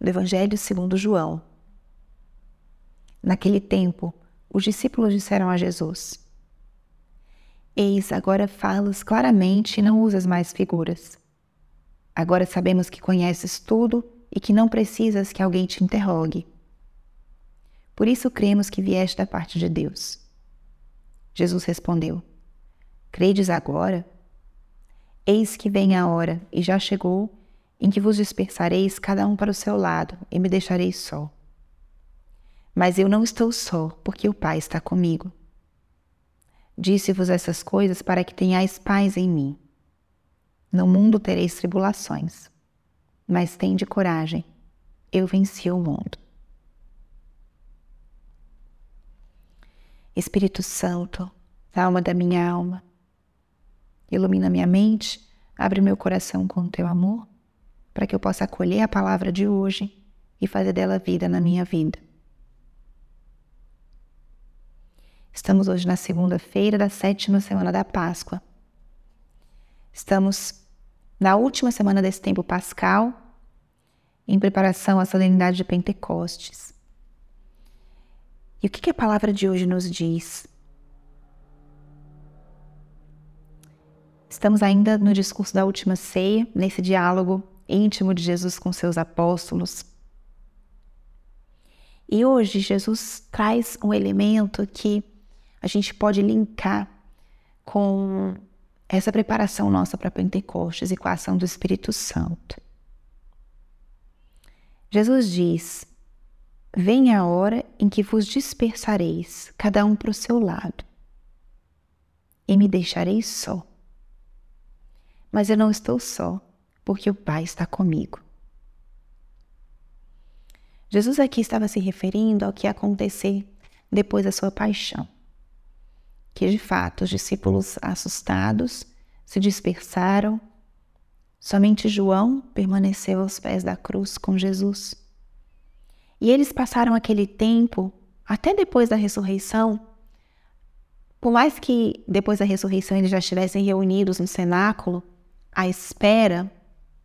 do Evangelho segundo João. Naquele tempo, os discípulos disseram a Jesus: Eis, agora falas claramente e não usas mais figuras. Agora sabemos que conheces tudo e que não precisas que alguém te interrogue. Por isso cremos que vieste da parte de Deus. Jesus respondeu: Credes agora? Eis que vem a hora, e já chegou, em que vos dispersareis cada um para o seu lado, e me deixareis só. Mas eu não estou só, porque o Pai está comigo. Disse-vos essas coisas para que tenhais paz em mim. No mundo tereis tribulações, mas tende coragem, eu venci o mundo. Espírito Santo, alma da minha alma, ilumina minha mente, abre meu coração com teu amor, para que eu possa acolher a palavra de hoje e fazer dela vida na minha vida. Estamos hoje na segunda-feira da sétima semana da Páscoa. Estamos na última semana desse tempo pascal, em preparação à solenidade de Pentecostes. E o que, que a palavra de hoje nos diz? Estamos ainda no discurso da última ceia, nesse diálogo íntimo de Jesus com seus apóstolos. E hoje Jesus traz um elemento que a gente pode linkar com essa preparação nossa para Pentecostes e com a ação do Espírito Santo. Jesus diz: Vem a hora em que vos dispersareis, cada um para o seu lado, e me deixareis só. Mas eu não estou só, porque o Pai está comigo. Jesus aqui estava se referindo ao que ia acontecer depois da sua paixão. Que de fato os discípulos assustados se dispersaram, somente João permaneceu aos pés da cruz com Jesus. E eles passaram aquele tempo, até depois da ressurreição, por mais que depois da ressurreição eles já estivessem reunidos no cenáculo, à espera,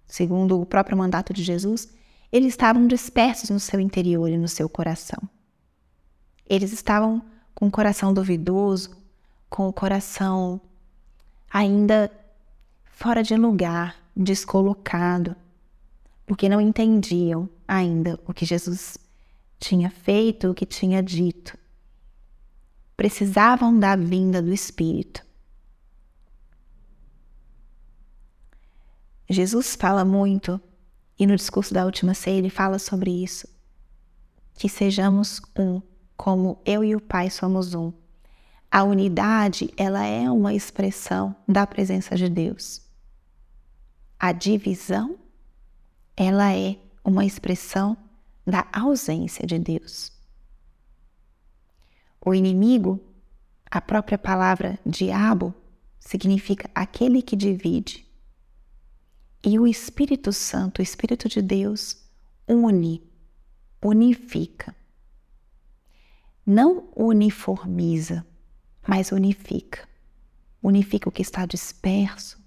segundo o próprio mandato de Jesus, eles estavam dispersos no seu interior e no seu coração. Eles estavam com o coração duvidoso, com o coração ainda fora de lugar, descolocado, porque não entendiam ainda o que Jesus tinha feito, o que tinha dito. Precisavam da vinda do Espírito. Jesus fala muito, e no discurso da última ceia ele fala sobre isso, que sejamos um, como eu e o Pai somos um. A unidade, ela é uma expressão da presença de Deus. A divisão, ela é uma expressão da ausência de Deus. O inimigo, a própria palavra diabo, significa aquele que divide. E o Espírito Santo, o Espírito de Deus, une, unifica. Não uniformiza, mas unifica. Unifica o que está disperso.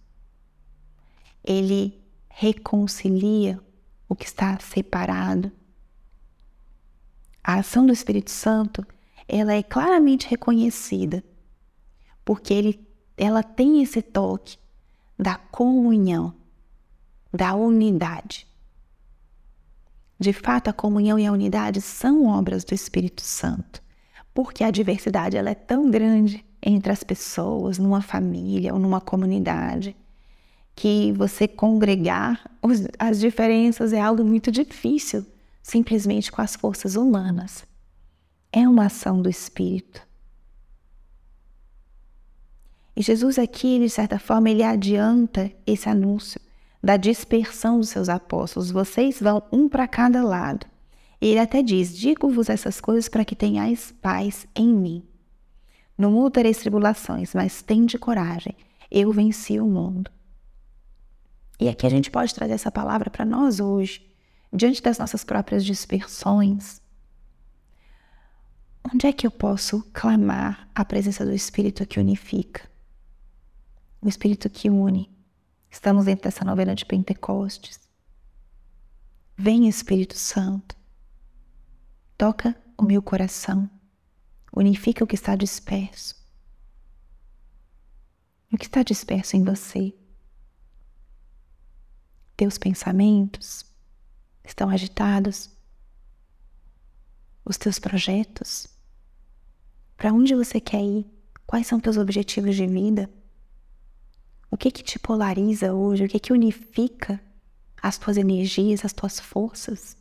Ele reconcilia o que está separado. A ação do Espírito Santo, ela é claramente reconhecida, porque ele, ela tem esse toque da comunhão da unidade. De fato, a comunhão e a unidade são obras do Espírito Santo, porque a diversidade ela é tão grande entre as pessoas, numa família ou numa comunidade, que você congregar as diferenças é algo muito difícil, simplesmente com as forças humanas. É uma ação do Espírito. E Jesus aqui, de certa forma, ele adianta esse anúncio da dispersão dos seus apóstolos. Vocês vão um para cada lado. Ele até diz: Digo-vos essas coisas para que tenhais paz em mim. No mundo tereis tribulações, mas tende coragem. Eu venci o mundo. E aqui a gente pode trazer essa palavra para nós hoje, diante das nossas próprias dispersões. Onde é que eu posso clamar a presença do Espírito que unifica? O Espírito que une Estamos dentro dessa novena de Pentecostes. Vem Espírito Santo, toca o meu coração, unifica o que está disperso. O que está disperso em você? Teus pensamentos estão agitados? Os teus projetos? Para onde você quer ir? Quais são teus objetivos de vida? O que que te polariza hoje? O que que unifica as tuas energias, as tuas forças?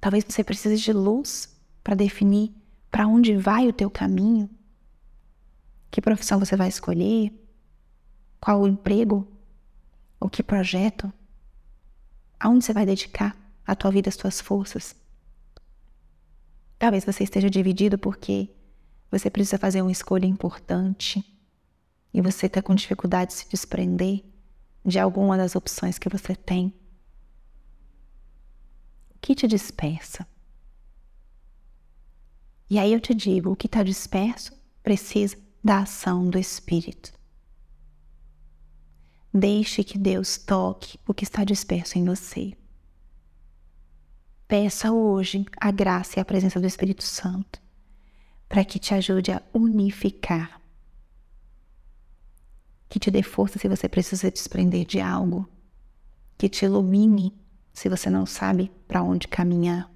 Talvez você precise de luz para definir para onde vai o teu caminho, que profissão você vai escolher, qual o emprego, o que projeto, aonde você vai dedicar a tua vida, as tuas forças. Talvez você esteja dividido porque você precisa fazer uma escolha importante e você está com dificuldade de se desprender de alguma das opções que você tem. O que te dispersa? E aí eu te digo: o que está disperso precisa da ação do Espírito. Deixe que Deus toque o que está disperso em você. Peça hoje a graça e a presença do Espírito Santo para que te ajude a unificar, que te dê força se você precisa desprender de algo, que te ilumine se você não sabe para onde caminhar,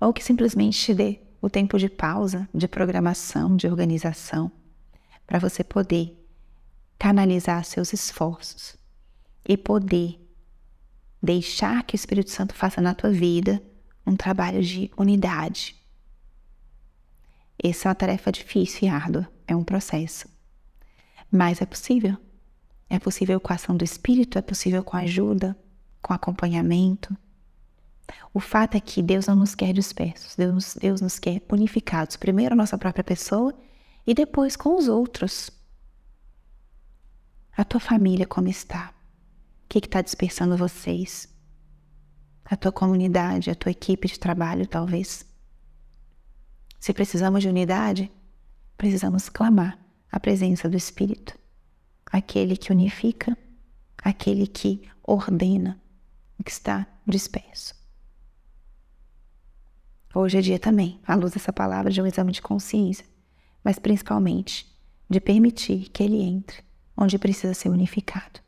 ou que simplesmente te dê o tempo de pausa, de programação, de organização, para você poder canalizar seus esforços e poder deixar que o Espírito Santo faça na tua vida um trabalho de unidade, essa é uma tarefa difícil e árdua, é um processo. Mas é possível. É possível com a ação do Espírito, é possível com ajuda, com acompanhamento. O fato é que Deus não nos quer dispersos, Deus, Deus nos quer unificados. Primeiro a nossa própria pessoa e depois com os outros. A tua família como está? O que está dispersando vocês? A tua comunidade, a tua equipe de trabalho, talvez. Se precisamos de unidade, precisamos clamar a presença do Espírito, aquele que unifica, aquele que ordena o que está disperso. Hoje é dia também, à luz dessa palavra, de um exame de consciência, mas principalmente de permitir que ele entre onde precisa ser unificado,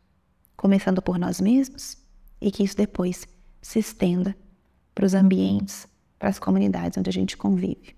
começando por nós mesmos e que isso depois se estenda para os ambientes, para as comunidades onde a gente convive.